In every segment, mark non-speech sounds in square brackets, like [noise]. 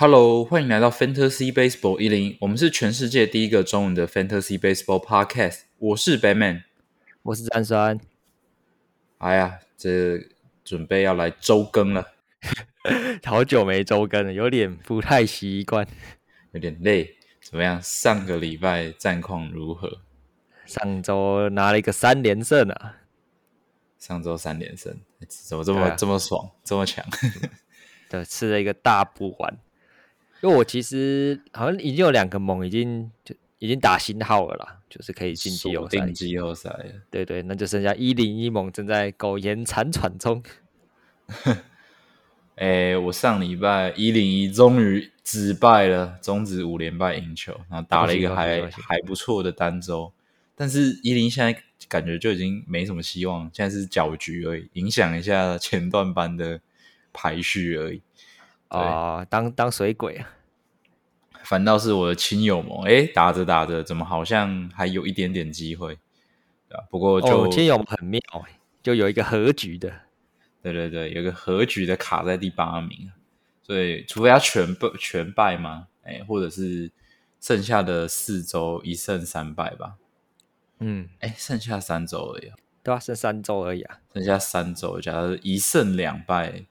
Hello，欢迎来到 Fantasy Baseball 一零，我们是全世界第一个中文的 Fantasy Baseball Podcast。我是 Batman，我是詹酸。哎呀，这准备要来周更了，[laughs] 好久没周更了，有点不太习惯，有点累。怎么样？上个礼拜战况如何？上周拿了一个三连胜啊！上周三连胜，怎么这么这么爽，这么强？[laughs] 对，吃了一个大补丸。因为我其实好像已经有两个盟已经就已经打新号了啦，就是可以进季后赛。季后赛。对对，那就剩下一零一盟正在苟延残喘中。[laughs] 哎，我上礼拜一零一终于止败了，终止五连败赢球，然后打了一个还还不错的单周。但是一零现在感觉就已经没什么希望，现在是搅局而已，影响一下前段班的排序而已。啊，当当水鬼啊！反倒是我的亲友们，哎，打着打着，怎么好像还有一点点机会？啊，不过就亲友很妙，就有一个和局的，对对对，有个和局的卡在第八名，所以除非他全败全败吗？哎，或者是剩下的四周一胜三败吧？嗯，哎，剩下三周而已，对啊，剩三周而已啊，剩下三周，假如一胜两败。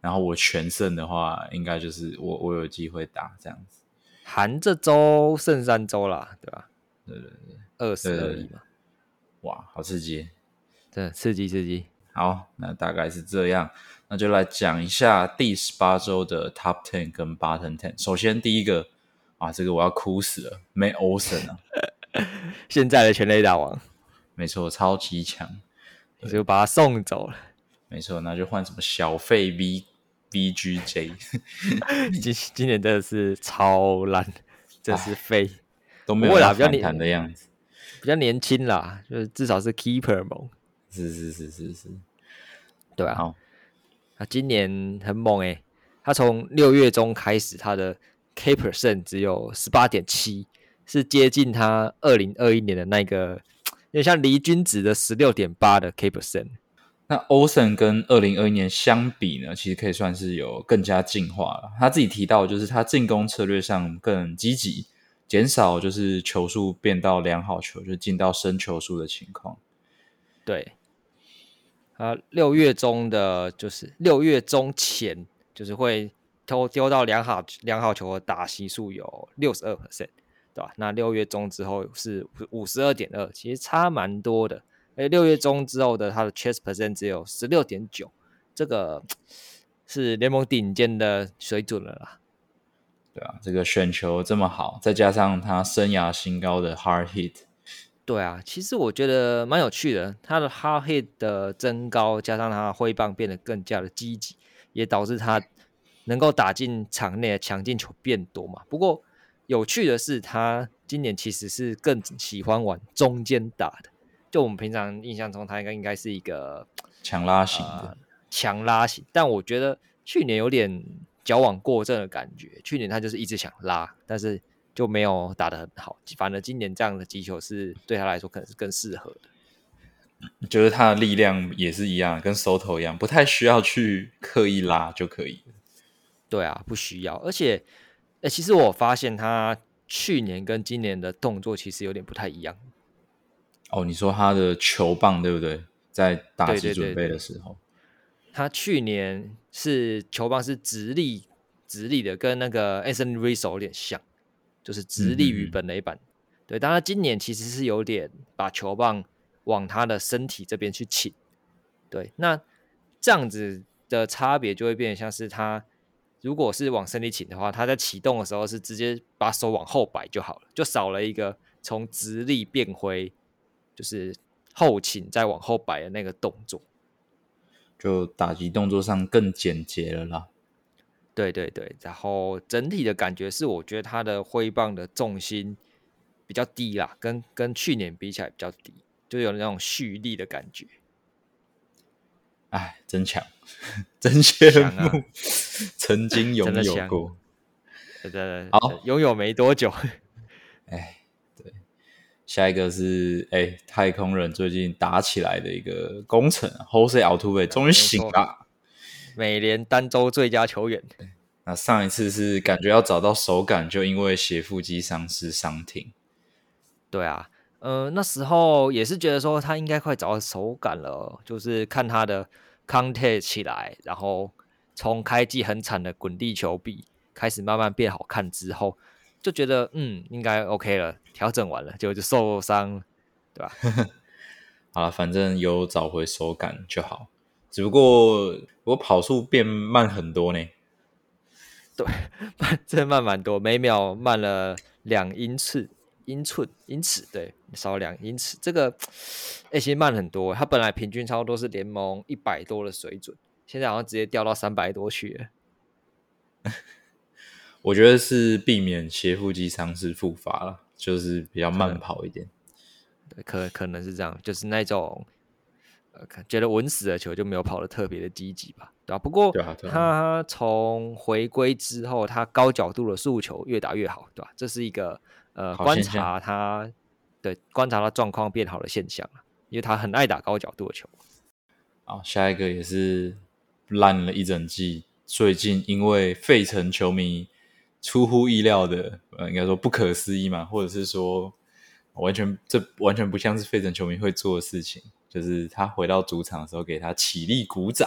然后我全胜的话，应该就是我我有机会打这样子。含这周剩三周啦，对吧？对对对，二十而已嘛。哇，好刺激！对，刺激刺激。好，那大概是这样，那就来讲一下第十八周的 Top Ten 跟 Bottom Ten。首先第一个啊，这个我要哭死了，May Olsen 啊，[laughs] 现在的全垒打王，没错，超级强，就把他送走了。没错，那就换什么小费 V。B G J，[laughs] 今今年真的是超烂，真是废，都没有比较年的样子，比较年轻啦，就是至少是 Keeper 猛，是是是是是，对啊，他今年很猛诶，他从六月中开始，他的 K percent 只有十八点七，是接近他二零二一年的那个，有点像离君子的十六点八的 K percent。那 Olsen 跟二零二一年相比呢，其实可以算是有更加进化了。他自己提到，就是他进攻策略上更积极，减少就是球速变到良好球，就进到深球速的情况。对，啊，六月中的就是六月中前，就是会丢丢到良好良好球的打席数有六十二 percent，对吧？那六月中之后是五十二点二，其实差蛮多的。哎，六月中之后的他的 chase percent 只有十六点九，这个是联盟顶尖的水准了啦。对啊，这个选球这么好，再加上他生涯新高的 hard hit，对啊，其实我觉得蛮有趣的。他的 hard hit 的增高，加上他挥棒变得更加的积极，也导致他能够打进场内的强劲球变多嘛。不过有趣的是，他今年其实是更喜欢往中间打的。就我们平常印象中，他应该应该是一个强拉型的强拉型，但我觉得去年有点矫枉过正的感觉。去年他就是一直想拉，但是就没有打得很好。反而今年这样的击球是对他来说可能是更适合的。就是他的力量也是一样，跟手头一样，不太需要去刻意拉就可以。对啊，不需要。而且，哎，其实我发现他去年跟今年的动作其实有点不太一样。哦，你说他的球棒对不对？在打击准备的时候，他去年是球棒是直立直立的，跟那个 Anthony Rizzo 有点像，就是直立于本垒板。对，但他今年其实是有点把球棒往他的身体这边去倾。对，那这样子的差别就会变得像是他如果是往身体倾的话，他在启动的时候是直接把手往后摆就好了，就少了一个从直立变回。就是后倾再往后摆的那个动作，就打击动作上更简洁了啦。对对对，然后整体的感觉是，我觉得他的挥棒的重心比较低啦，跟跟去年比起来比较低，就有那种蓄力的感觉。哎，真强，[laughs] 真羡慕，[laughs] 曾经 [laughs] 拥有过。对对对，好，拥有没多久。哎。下一个是哎，太空人最近打起来的一个工程，Jose Altuve 终于醒了，美联单周最佳球员。那上一次是感觉要找到手感，就因为斜腹肌伤势伤停。对啊，呃，那时候也是觉得说他应该快找到手感了，就是看他的 contact 起来，然后从开季很惨的滚地球臂开始慢慢变好看之后，就觉得嗯应该 OK 了，调整完了就就受伤，对吧？[laughs] 好了，反正有找回手感就好。只不过我跑速变慢很多呢。对，慢，真的慢蛮多，每秒慢了两英尺，英寸，英尺，对，少两英尺。这个哎，其实慢很多。它本来平均差不多是联盟一百多的水准，现在好像直接掉到三百多去了。[laughs] 我觉得是避免斜腹肌伤势复发了，就是比较慢跑一点。对，可可能是这样，就是那种，呃，觉得稳死的球就没有跑的特别的积极吧，对吧？不过他从回归之后，他高角度的速球越打越好，对吧？这是一个呃观察他对观察他状况变好的现象因为他很爱打高角度的球。好，下一个也是烂了一整季，最近因为费城球迷出乎意料的，呃，应该说不可思议嘛，或者是说。完全，这完全不像是费城球迷会做的事情。就是他回到主场的时候，给他起立鼓掌，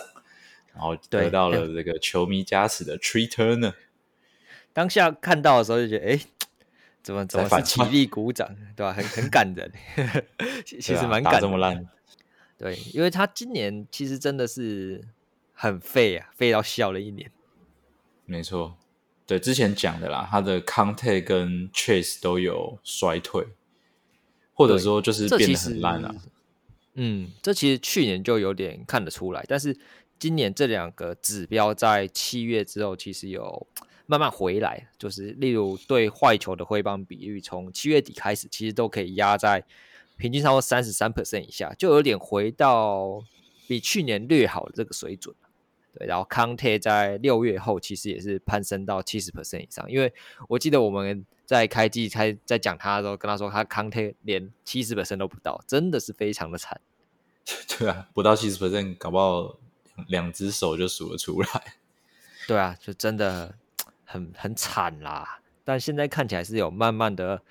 然后得到了这个球迷加持的 Tree Turner。当下看到的时候就觉得，哎，怎么怎么是起立鼓掌，对吧？很很感人，[laughs] 其实蛮感。这么烂？对，因为他今年其实真的是很废啊，废到笑了一年。没错，对，之前讲的啦，他的 Conte 跟 Chase 都有衰退。或者说就是变得很烂了，嗯，这其实去年就有点看得出来，但是今年这两个指标在七月之后其实有慢慢回来，就是例如对坏球的挥棒比率，从七月底开始其实都可以压在平均超过三十三 percent 以下，就有点回到比去年略好的这个水准。对，然后康泰在六月后其实也是攀升到七十 percent 以上，因为我记得我们在开机开在讲他的时候，跟他说他康泰连七十 percent 都不到，真的是非常的惨。[laughs] 对啊，不到七十 percent，搞不好两只手就数得出来。[laughs] 对啊，就真的很很惨啦。但现在看起来是有慢慢的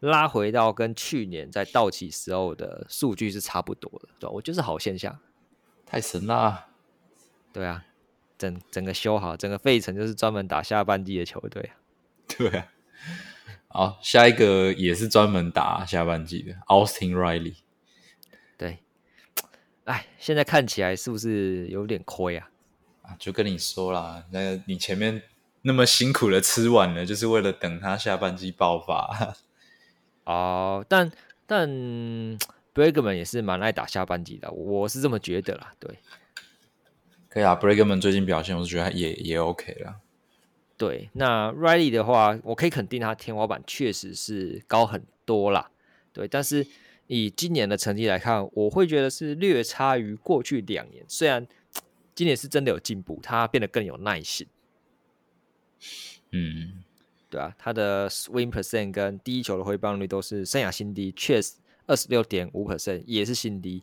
拉回到跟去年在到期时候的数据是差不多的，对我觉得是好现象。太神啦！对啊。整整个修好，整个费城就是专门打下半季的球队啊。[laughs] 对啊，好，下一个也是专门打下半季的，Austin Riley。对，哎，现在看起来是不是有点亏啊？啊，就跟你说啦，那你前面那么辛苦的吃完了，就是为了等他下半季爆发。哦，但但 Bregman 也是蛮爱打下半季的，我是这么觉得啦。对。可以啊，Bregman 最近表现，我是觉得也也 OK 了。对，那 Riley 的话，我可以肯定他天花板确实是高很多啦。对，但是以今年的成绩来看，我会觉得是略差于过去两年。虽然今年是真的有进步，他变得更有耐心。嗯，对啊，他的 Swing percent 跟第一球的挥棒率都是生涯新低，确实二十六点五 percent 也是新低。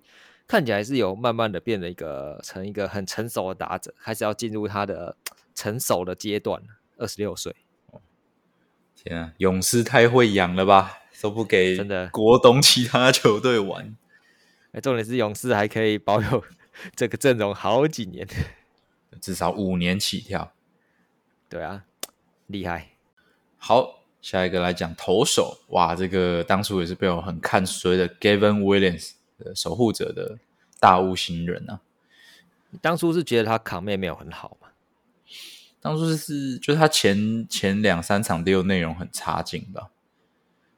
看起来是有慢慢的变了一个成一个很成熟的打者，开始要进入他的成熟的阶段二十六岁，天啊，勇士太会养了吧，都不给真的国东其他球队玩。哎，重点是勇士还可以保有 [laughs] 这个阵容好几年，至少五年起跳。对啊，厉害。好，下一个来讲投手，哇，这个当初也是被我很看衰的 Gavin Williams。守护者的大物新人啊，当初是觉得他卡妹没有很好嘛？当初是就是他前前两三场都有内容很差劲吧？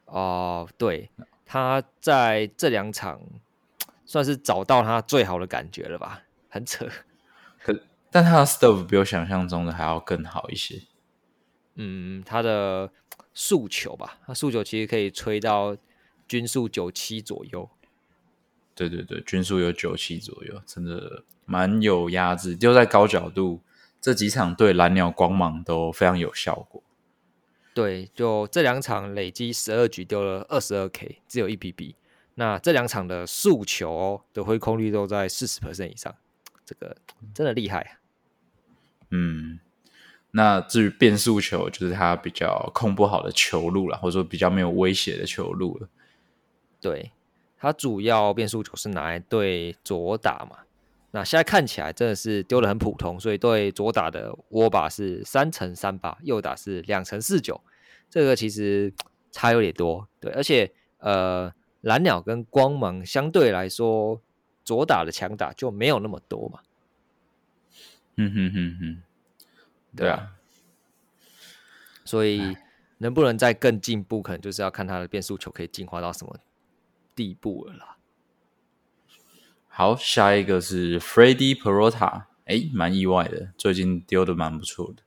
哦，对，他在这两场 [tsk] 算是找到他最好的感觉了吧？很扯，可但他的 stuff 比我想象中的还要更好一些。嗯，他的诉求吧，他诉求其实可以吹到均速九七左右。对对对，均速有九七左右，真的蛮有压制，丢在高角度，这几场对蓝鸟光芒都非常有效果。对，就这两场累积十二局丢了二十二 K，只有一 BB。那这两场的速球的挥空率都在四十 percent 以上，这个真的厉害。嗯，那至于变速球，就是他比较控不好的球路了，或者说比较没有威胁的球路了。对，他主要变速球是拿来对左打嘛。那现在看起来真的是丢的很普通，所以对左打的握把是三乘三八，右打是两乘四九，这个其实差有点多。对，而且呃，蓝鸟跟光芒相对来说，左打的强打就没有那么多嘛。嗯哼哼哼。对啊，所以能不能再更进步，可能就是要看它的变速球可以进化到什么地步了啦。好，下一个是 Freddie Perota，哎，蛮意外的，最近丢的蛮不错的，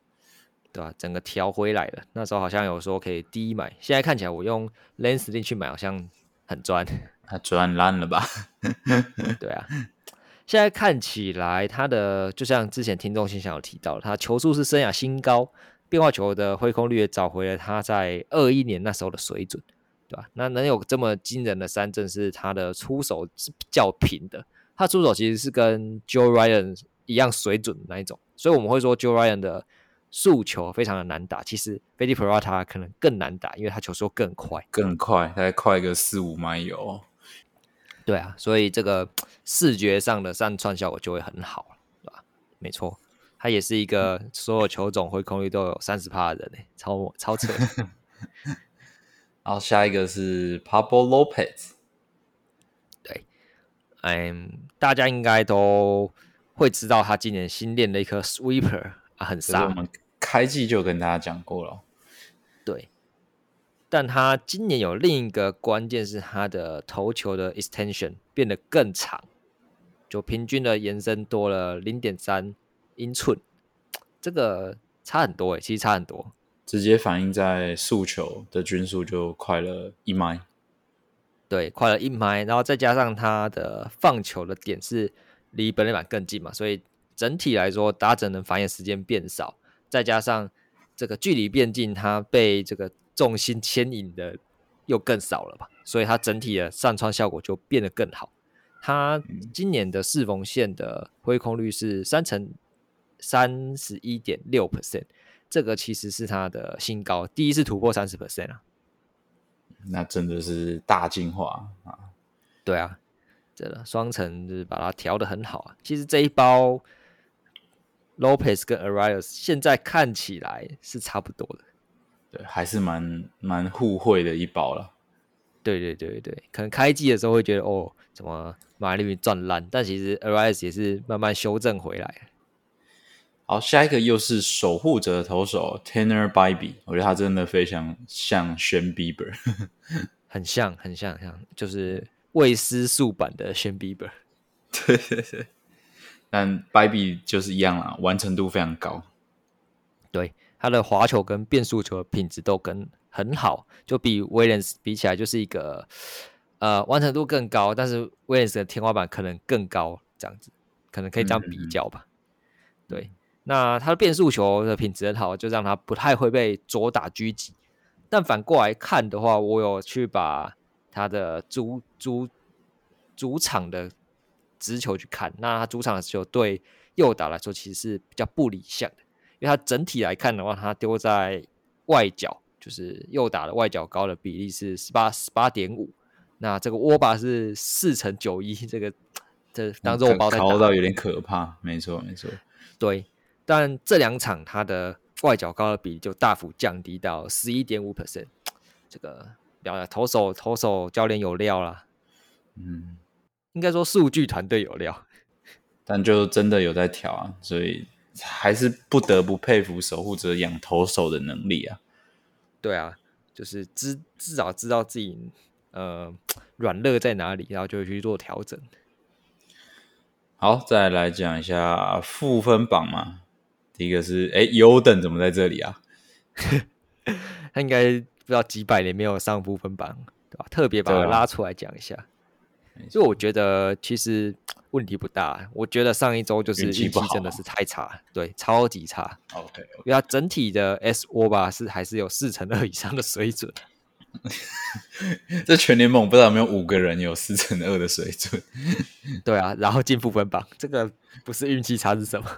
对吧？整个调回来了，那时候好像有说可以低买，现在看起来我用 Lens 链去买，好像很赚，他赚烂了吧？[laughs] 对啊。现在看起来，他的就像之前听众信箱有提到，他球速是生涯新高，变化球的挥空率也找回了他在二一年那时候的水准，对吧？那能有这么惊人的三振，是他的出手是较平的，他出手其实是跟 Joe Ryan 一样水准的那一种，所以我们会说 Joe Ryan 的速球非常的难打，其实 f e d i Perata 可能更难打，因为他球速更快，更快，大概快个四五迈有。对啊，所以这个视觉上的上串效果就会很好了，对吧？没错，他也是一个所有球种回空率都有三十趴的人诶，超超扯。[laughs] 然后下一个是 Pablo Lopez，对，嗯，大家应该都会知道他今年新练的一颗 Sweeper 啊，很杀。我们开季就跟大家讲过了，对。但他今年有另一个关键是他的投球的 extension 变得更长，就平均的延伸多了零点三英寸，这个差很多诶，其实差很多，直接反映在速球的均速就快了一迈，对，快了一迈，然后再加上他的放球的点是离本垒板更近嘛，所以整体来说打者能反应时间变少，再加上这个距离变近，他被这个。重心牵引的又更少了吧，所以他整体的上穿效果就变得更好。他今年的四缝线的挥空率是三乘三十一点六 percent，这个其实是它的新高，第一次突破三十 percent 啊。那真的是大进化啊！对啊，真的双层就是把它调的很好啊。其实这一包 Lopez 跟 Arias 现在看起来是差不多的。对，还是蛮蛮互惠的一包了。对对对对可能开季的时候会觉得哦，怎么马里赚烂，但其实 Arias 也是慢慢修正回来。好，下一个又是守护者投手 Tanner Bibee，我觉得他真的非常像 Shan Bieber，[laughs] 很像很像像，就是未失速版的 Shan Bieber。对对对，但 Bibee 就是一样啦，完成度非常高。对。他的滑球跟变速球的品质都跟很好，就比 Williams 比起来就是一个呃完成度更高，但是 Williams 的天花板可能更高，这样子可能可以这样比较吧。对，那他的变速球的品质很好，就让他不太会被左打狙击。但反过来看的话，我有去把他的主主主场的直球去看，那他主场的球对右打来说其实是比较不理想的。因为它整体来看的话，它丢在外角，就是右打的外角高的比例是十八十八点五，那这个握把是四乘九一，这个这当肉包在高到有点可怕，没错没错。对，但这两场他的外角高的比例就大幅降低到十一点五 percent，[tsk] 这个表扬投手投手教练有料啦，嗯，应该说数据团队有料，[laughs] 但就真的有在调啊，所以。还是不得不佩服守护者养投手的能力啊！对啊，就是知至少知道自己呃 [tsk] 软肋在哪里，然后就去做调整。好，再来讲一下负分榜嘛。第一个是哎，优等怎么在这里啊？[laughs] 他应该不知道几百年没有上部分榜，对吧？特别把他拉出来讲一下。所以我觉得其实问题不大。我觉得上一周就是运气真的是太差，对，超级差。OK，因为它整体的 S 窝吧是还是有四成二以上的水准。[laughs] 这全联盟不知道有没有五个人有四成二的水准。对啊，然后进部分榜，这个不是运气差是什么？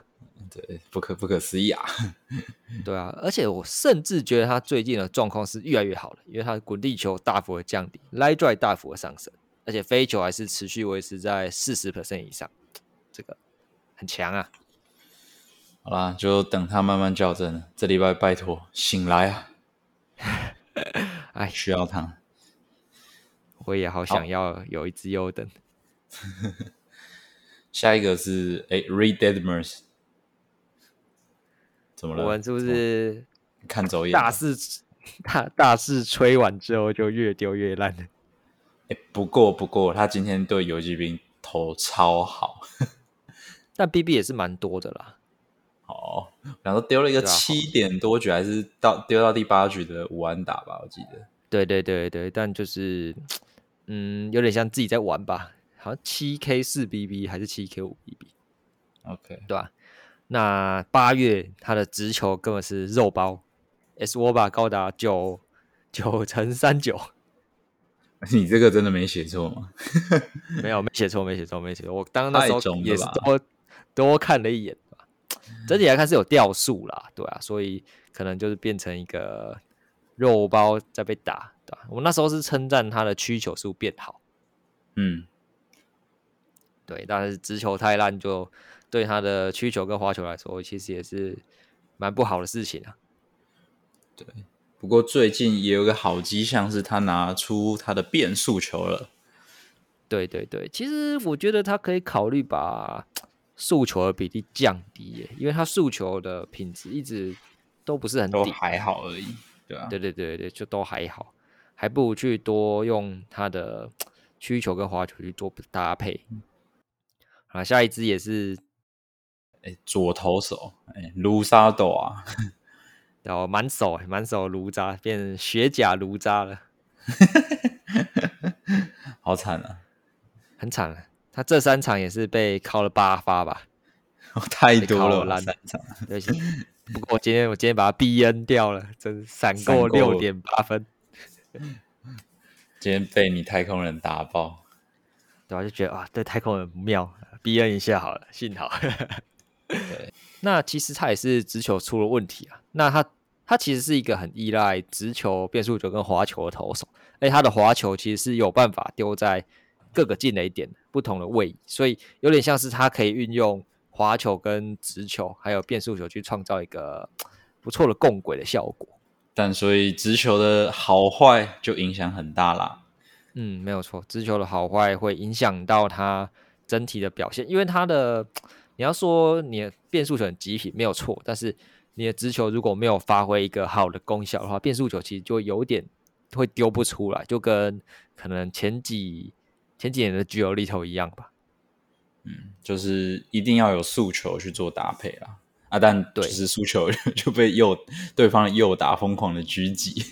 对，不可不可思议啊！[laughs] 对啊，而且我甚至觉得他最近的状况是越来越好了，因为他的滚地球大幅的降低，line drive 大幅的上升，而且飞球还是持续维持在四十 percent 以上，这个很强啊！好啦，就等他慢慢校正了。这礼拜拜托醒来啊！[laughs] 哎，需要他，我也好想要有一只优等。[laughs] 下一个是哎，Reed Edmonds。怎么了？我们是不是看走眼？大势大大势吹完之后就越丢越烂了。哎，不过不过他今天对游击兵投超好，[laughs] 但 BB 也是蛮多的啦。哦，然后丢了一个七点多局，还是到丢到第八局的五安打吧？我记得。对对对对，但就是嗯，有点像自己在玩吧？好像七 K 四 BB 还是七 K 五 BB？OK，对吧？那八月他的直球根本是肉包，S 沃吧高达九九乘三九，[laughs] 你这个真的没写错吗？[laughs] 没有，没写错，没写错，没写错。我当那时候也是多多看了一眼吧，整体来看是有掉速啦，对啊，所以可能就是变成一个肉包在被打，对吧？我那时候是称赞他的曲球数变好，嗯，对，但是直球太烂就。对他的曲球跟滑球来说，其实也是蛮不好的事情啊。对，不过最近也有个好迹象，是他拿出他的变速球了。对对对，其实我觉得他可以考虑把速球的比例降低耶，因为他速球的品质一直都不是很都还好而已，对啊，对对对对，就都还好，还不如去多用他的曲球跟滑球去做搭配。啊，下一支也是。哎左投手，哎，卢沙斗啊，[laughs] 然后满手满手卢渣，变成雪甲卢渣了，[laughs] 好惨啊，很惨啊！他这三场也是被敲了八发吧，太多了，三场。对，不过我今天我今天把他 B N 掉了，真闪过六点八分。[laughs] 今天被你太空人打爆，对吧？就觉得啊，对太空人不妙，B N 一下好了，幸好。对，那其实他也是直球出了问题啊。那他他其实是一个很依赖直球、变速球跟滑球的投手，哎，他的滑球其实是有办法丢在各个进雷点不同的位移，所以有点像是他可以运用滑球跟直球还有变速球去创造一个不错的共轨的效果。但所以直球的好坏就影响很大啦。嗯，没有错，直球的好坏会影响到他整体的表现，因为他的。你要说你的变速球很极品没有错，但是你的直球如果没有发挥一个好的功效的话，变速球其实就有点会丢不出来，就跟可能前几前几年的巨有力头一样吧。嗯，就是一定要有速球去做搭配啦。啊，但就是速球 [laughs] 就被右对方的右打疯狂的狙击。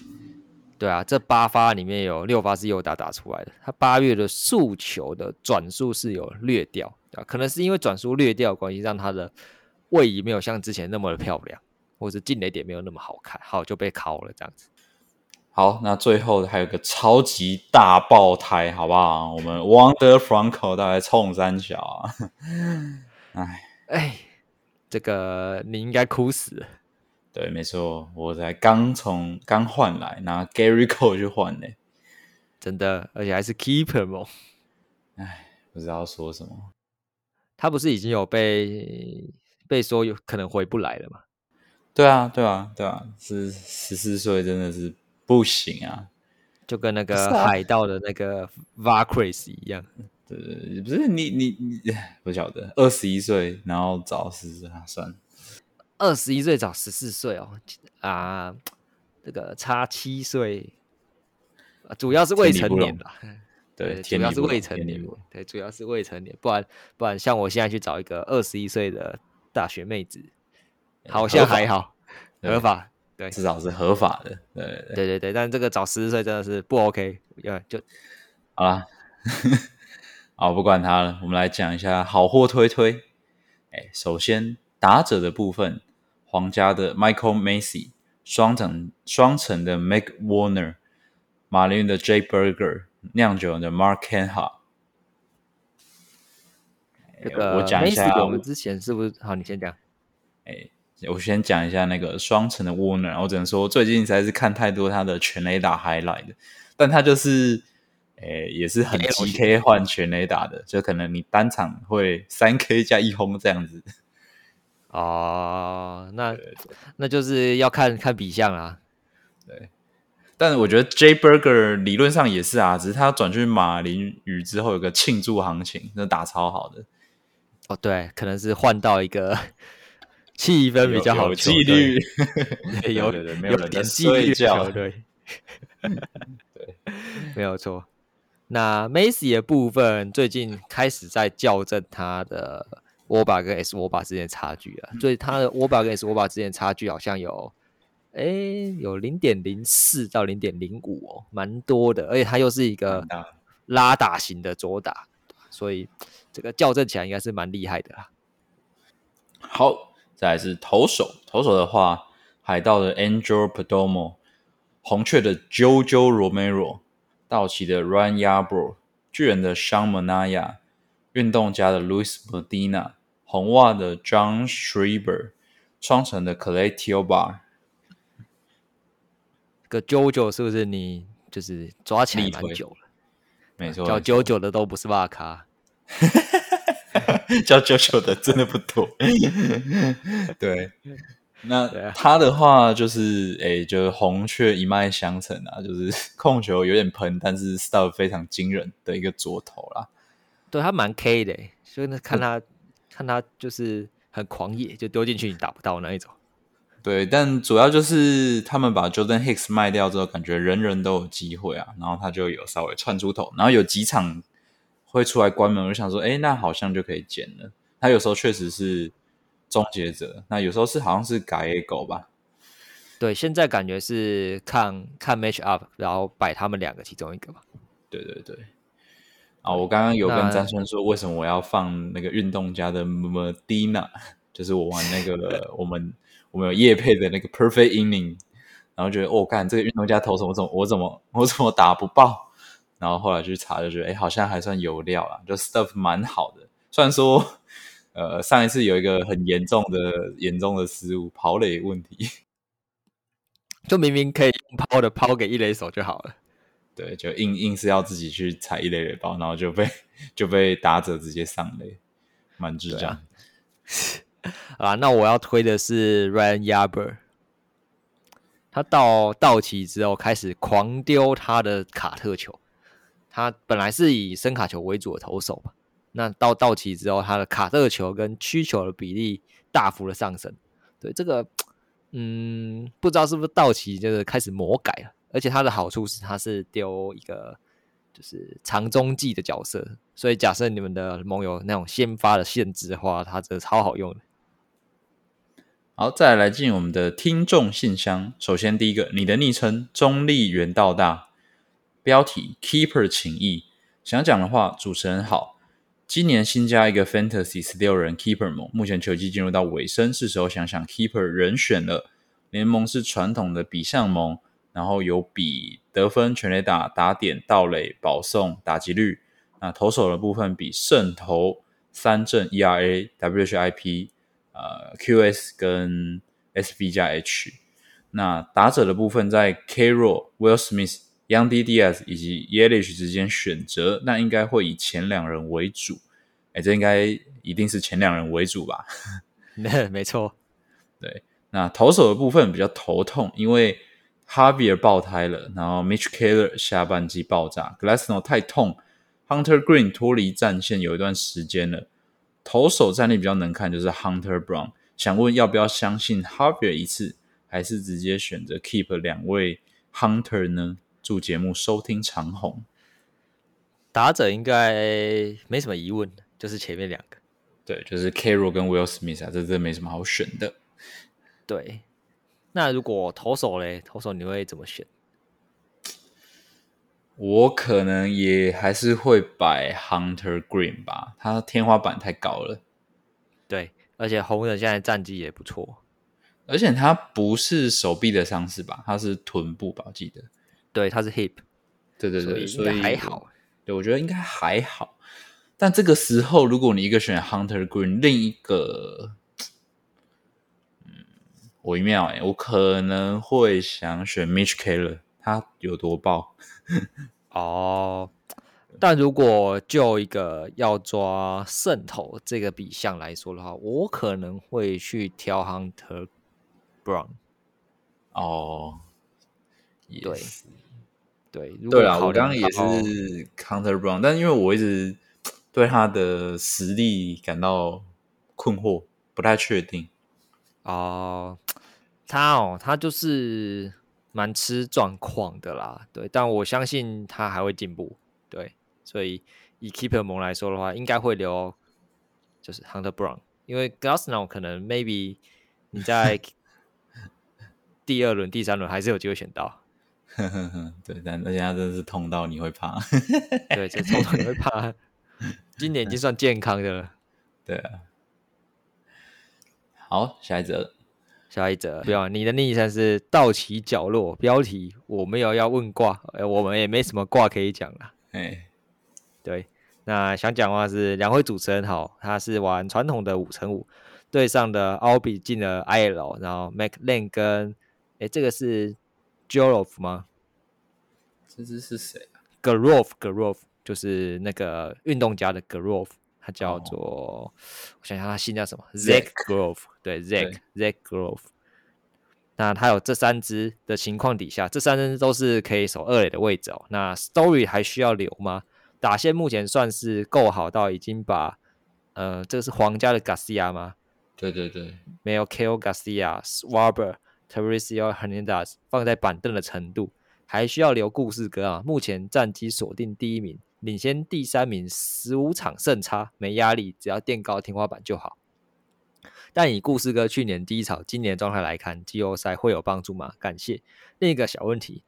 对啊，这八发里面有六发是右打打出来的，他八月的速球的转速是有略掉。啊，可能是因为转速略掉关系，让他的位移没有像之前那么的漂亮，或者进雷点没有那么好看，好就被敲了这样子。好，那最后还有个超级大爆胎，好不好？我们 Wonder Franco 大概冲三小啊！[laughs] 哎哎，这个你应该哭死了。对，没错，我才刚从刚换来拿 Gary [laughs] Cole 去换呢，真的，而且还是 Keeper 吗？哎，不知道说什么。他不是已经有被被说有可能回不来了吗？对啊，对啊，对啊，是十四岁真的是不行啊，就跟那个海盗的那个 Vacris 一样。对，不是你你你不晓得，二十一岁然后找十四啊，算二十一岁找十四岁哦啊，这个差七岁，主要是未成年吧。对，主要是未成年。[laughs] 对，主要是未成年，不然不然，像我现在去找一个二十一岁的大学妹子，好像还好，合法，对，至少是合法的。对对对对，但这个找十四岁真的是不 OK，要就好了，[laughs] 好，不管他了，我们来讲一下好货推推。哎，首先打者的部分，皇家的 Michael Macy，双城双城的 make Warner，马林的 J Burger。酿酒的 Mark Canha，这个我讲一下，我们之前是不是？好，你先讲。哎，我先讲一下那个双城的 Warner，我只能说最近实在是看太多他的全雷打 highlight 的，但他就是，哎，也是很 G K 换全雷打的，就可能你单场会三 K 加一轰这样子。哦，那那就是要看看比相啦。对，但是我觉得 J Burger 理论上也是啊，只是他转去马林鱼之后有个庆祝行情，那打超好的。哦，对，可能是换到一个 [laughs] 气氛比较好的纪律，[laughs] 有对对，没有人点纪律球队。[laughs] 对，没有错。那 Macy 的部分最近开始在校正他的。沃巴跟 S 沃巴之间的差距啊，所以它的沃巴跟 S 沃巴之间的差距好像有，哎，有零点零四到零点零五哦，蛮多的，而且它又是一个拉打型的左打，所以这个校正起来应该是蛮厉害的啦。好，再来是投手，投手的话，海盗的 Angel Perdomo，红雀的 JoJo Romero，道奇的 Ryan Yarbrough，巨人的 Sean Manaya。运动家的 Louis Medina，红袜的 John Schreiber，双城的 Clay Tiobar，个 JoJo 是不是你就是抓起来蛮久了？没错，叫 JoJo 的都不是袜咖，[laughs] 叫 JoJo 的真的不多。对，那他的话就是诶，就是红雀一脉相承啊，就是 [laughs] 控球有点喷，但是 style 非常惊人的一个左投啦。对他蛮 K 的，所以呢，看他看他就是很狂野，就丢进去你打不到那一种。对，但主要就是他们把 Jordan Hicks 卖掉之后，感觉人人都有机会啊，然后他就有稍微窜出头，然后有几场会出来关门，我就想说，哎，那好像就可以捡了。他有时候确实是终结者，那有时候是好像是改 A 狗吧。对，现在感觉是看看 match up，然后摆他们两个其中一个吧。对对对。啊，我刚刚有跟张春说，为什么我要放那个运动家的 Medina，[laughs] 就是我玩那个我们我们有叶配的那个 Perfect Inning，然后觉得哦，干这个运动家投什么怎么我怎么我怎么打不爆，然后后来去查就觉得哎，好像还算有料啦，就 stuff 蛮好的。虽然说呃上一次有一个很严重的严重的失误跑垒问题，[laughs] 就明明可以用抛的抛给一垒手就好了。对，就硬硬是要自己去踩一垒垒包，然后就被就被打者直接上垒，蛮智障。[laughs] 啊，那我要推的是 Ryan Yarbrough，他到道奇之后开始狂丢他的卡特球。他本来是以声卡球为主的投手嘛，那到道奇之后，他的卡特球跟曲球的比例大幅的上升。对这个，嗯，不知道是不是道奇就是开始魔改了。而且它的好处是，它是丢一个就是长中继的角色，所以假设你们的盟友那种先发的限制的话，它真的超好用的。好，再来进我们的听众信箱。首先第一个，你的昵称中立元道大，标题 Keeper 情谊。想讲的话，主持人好，今年新加一个 Fantasy 十六人 Keeper 盟，目前球季进入到尾声，是时候想想 Keeper 人选了。联盟是传统的比项盟。然后有比得分、全垒打、打点、盗垒、保送、打击率。那投手的部分比胜投、三振、ERA、WHIP、呃 QS 跟 SB 加 H。那打者的部分在 K. Roll、Will Smith、Young D. Diaz 以及 Yelich 之间选择，那应该会以前两人为主。哎，这应该一定是前两人为主吧？那 [laughs] [laughs] 没错。对，那投手的部分比较头痛，因为 Javier 爆胎了，然后 Mitch Keller 下半季爆炸，Glassno 太痛，Hunter Green 脱离战线有一段时间了。投手战力比较能看就是 Hunter Brown，想问要不要相信 Javier 一次，还是直接选择 Keep 两位 Hunter 呢？祝节目收听长虹。打者应该没什么疑问，就是前面两个，对，就是 Carroll 跟 Will Smith 啊，这这没什么好选的，对。那如果投手嘞，投手你会怎么选？我可能也还是会摆 Hunter Green 吧，他天花板太高了。对，而且红人现在战绩也不错，而且他不是手臂的伤势吧？他是臀部吧？我记得，对，他是 Hip，对对对，所以还好。对，我觉得应该还好。但这个时候，如果你一个选 Hunter Green，另一个。我一秒哎，我可能会想选 Mitch Keller，他有多爆？[laughs] 哦，但如果就一个要抓渗透这个比项来说的话，我可能会去挑 Hunter Brown。哦，对，对，对啊，我刚刚也是 Hunter Brown，但因为我一直对他的实力感到困惑，不太确定。哦，他哦，他就是蛮吃状况的啦，对，但我相信他还会进步，对，所以以 Keeper 蒙来说的话，应该会留就是 Hunter Brown，因为 Glassnow 可能 Maybe 你在 [laughs] 第二轮、第三轮还是有机会选到，[laughs] 对，但而且他真的是痛到你会怕，对，就痛到你会怕，[laughs] 今年已经算健康的了，对啊。好，下一则，下一则，不要你的昵称是道奇角落。标题我没有要问卦，哎，我们也没什么卦可以讲了。哎，对，那想讲话是两位主持人好，他是玩传统的五乘五，对上的奥比进了 IL，然后 McLean 跟，哎，这个是 Jolov 吗？这只是谁啊？Grove，Grove 就是那个运动家的 Grove。他叫做，我想想，他姓叫什么？Zack Grove，对，Zack Zack Grove。那他有这三支的情况底下，这三支都是可以守二垒的位置哦。那 Story 还需要留吗？打线目前算是够好到已经把，呃，这个是皇家的 Garcia 吗？对对对，没有 Ko Garcia、Swarber、Teresa Hernandez 放在板凳的程度，还需要留故事哥啊。目前战绩锁定第一名。领先第三名十五场胜差，没压力，只要垫高天花板就好。但以故事哥去年低潮，今年状态来看，季后赛会有帮助吗？感谢。另一个小问题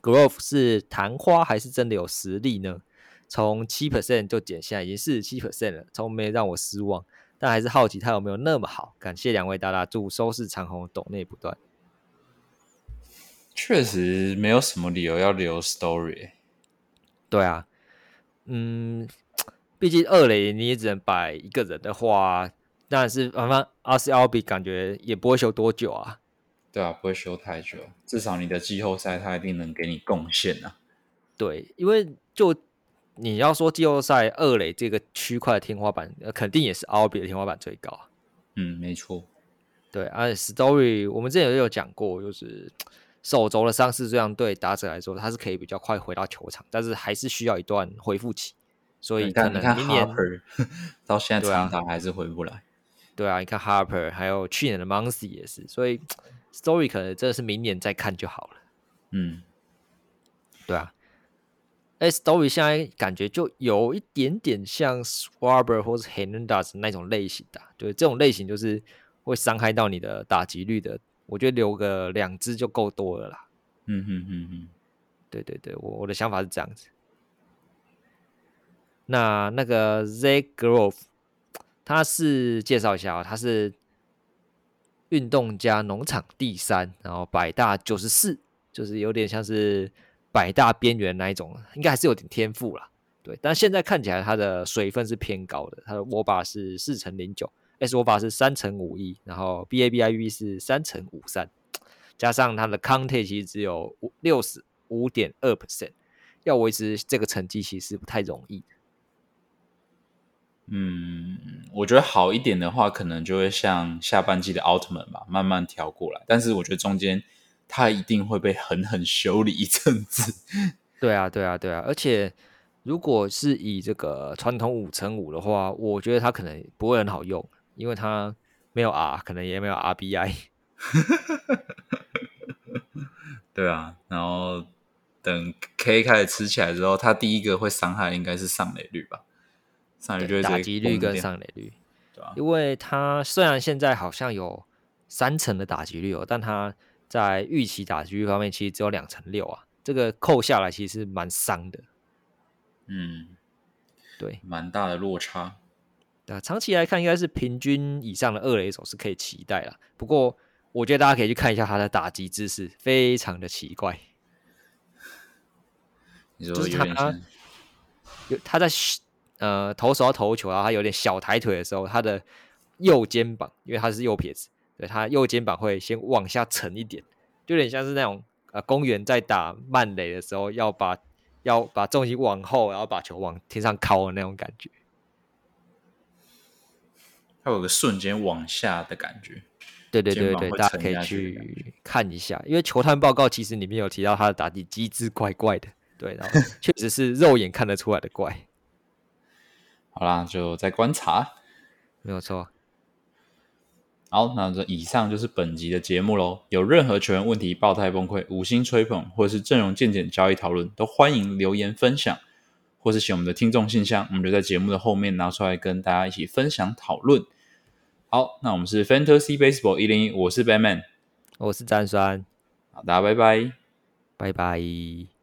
，Grove 是昙花还是真的有实力呢？从七 percent 就减下，已经四十七 percent 了，从没让我失望。但还是好奇他有没有那么好。感谢两位大大，祝收视长虹，斗内不断。确实没有什么理由要留 Story。对啊。嗯，毕竟二垒你也只能摆一个人的话，当然是反正阿斯奥比感觉也不会修多久啊。对啊，不会修太久，至少你的季后赛他一定能给你贡献啊。对，因为就你要说季后赛二垒这个区块的天花板，肯定也是奥比的天花板最高。嗯，没错。对，而且 Story 我们之前也有讲过，就是手肘的伤势，这样对打者来说，他是可以比较快回到球场，但是还是需要一段恢复期。所以可能明年到现在常常还是回不来。对啊，你看 Harper 还有去年的 Muncy 也是，所以 [tsk] Story 可能真的是明年再看就好了。嗯，对啊。哎，Story 现在感觉就有一点点像 Swarber 或是 Hernandez 那种类型的，对，这种类型就是会伤害到你的打击率的。我觉得留个两只就够多了啦。嗯哼嗯哼，对对对，我我的想法是这样子。那那个 Z Grove，他是介绍一下啊，他是运动家农场第三，然后百大九十四，就是有点像是百大边缘那一种，应该还是有点天赋啦。对，但现在看起来他的水分是偏高的，他的握把是四乘零九，S w a 是三乘五一，然后 BABIB 是三乘五三，加上它的 Count 其实只有五六十五点二 percent，要维持这个成绩其实不太容易。嗯，我觉得好一点的话，可能就会像下半季的奥特曼吧，慢慢调过来。但是我觉得中间他一定会被狠狠修理一阵子。[laughs] 对啊，对啊，对啊。而且如果是以这个传统五乘五的话，我觉得它可能不会很好用，因为他没有 R，可能也没有 RBI。[laughs] 对啊，然后等 K 开始吃起来之后，他第一个会伤害应该是上垒率吧。上垒率打击率跟上垒率，对啊？因为他虽然现在好像有三成的打击率哦，但他在预期打击率方面其实只有两成六啊，这个扣下来其实蛮伤的。嗯，对，蛮大的落差。对，长期来看应该是平均以上的二垒手是可以期待了。不过我觉得大家可以去看一下他的打击姿势，非常的奇怪。就是他有他在。呃，投手要投球啊，他有点小抬腿的时候，他的右肩膀，因为他是右撇子，对他右肩膀会先往下沉一点，就有点像是那种呃公园在打慢垒的时候要把要把重心往后，然后把球往天上敲的那种感觉。它有个瞬间往下的感觉。对对对对，大家可以去看一下，因为球探报告其实里面有提到他的打击机制怪怪的，对，然后 [laughs] 确实是肉眼看得出来的怪。好啦，就再观察，没有错。好，那这以上就是本集的节目喽。有任何球员问题、爆胎崩溃、五星吹捧，或者是阵容渐减交易讨论，都欢迎留言分享，或是写我们的听众信箱，我们就在节目的后面拿出来跟大家一起分享讨论。好，那我们是 Fantasy Baseball 一零一，我是 Batman，我是詹酸，好，大家拜拜，拜拜。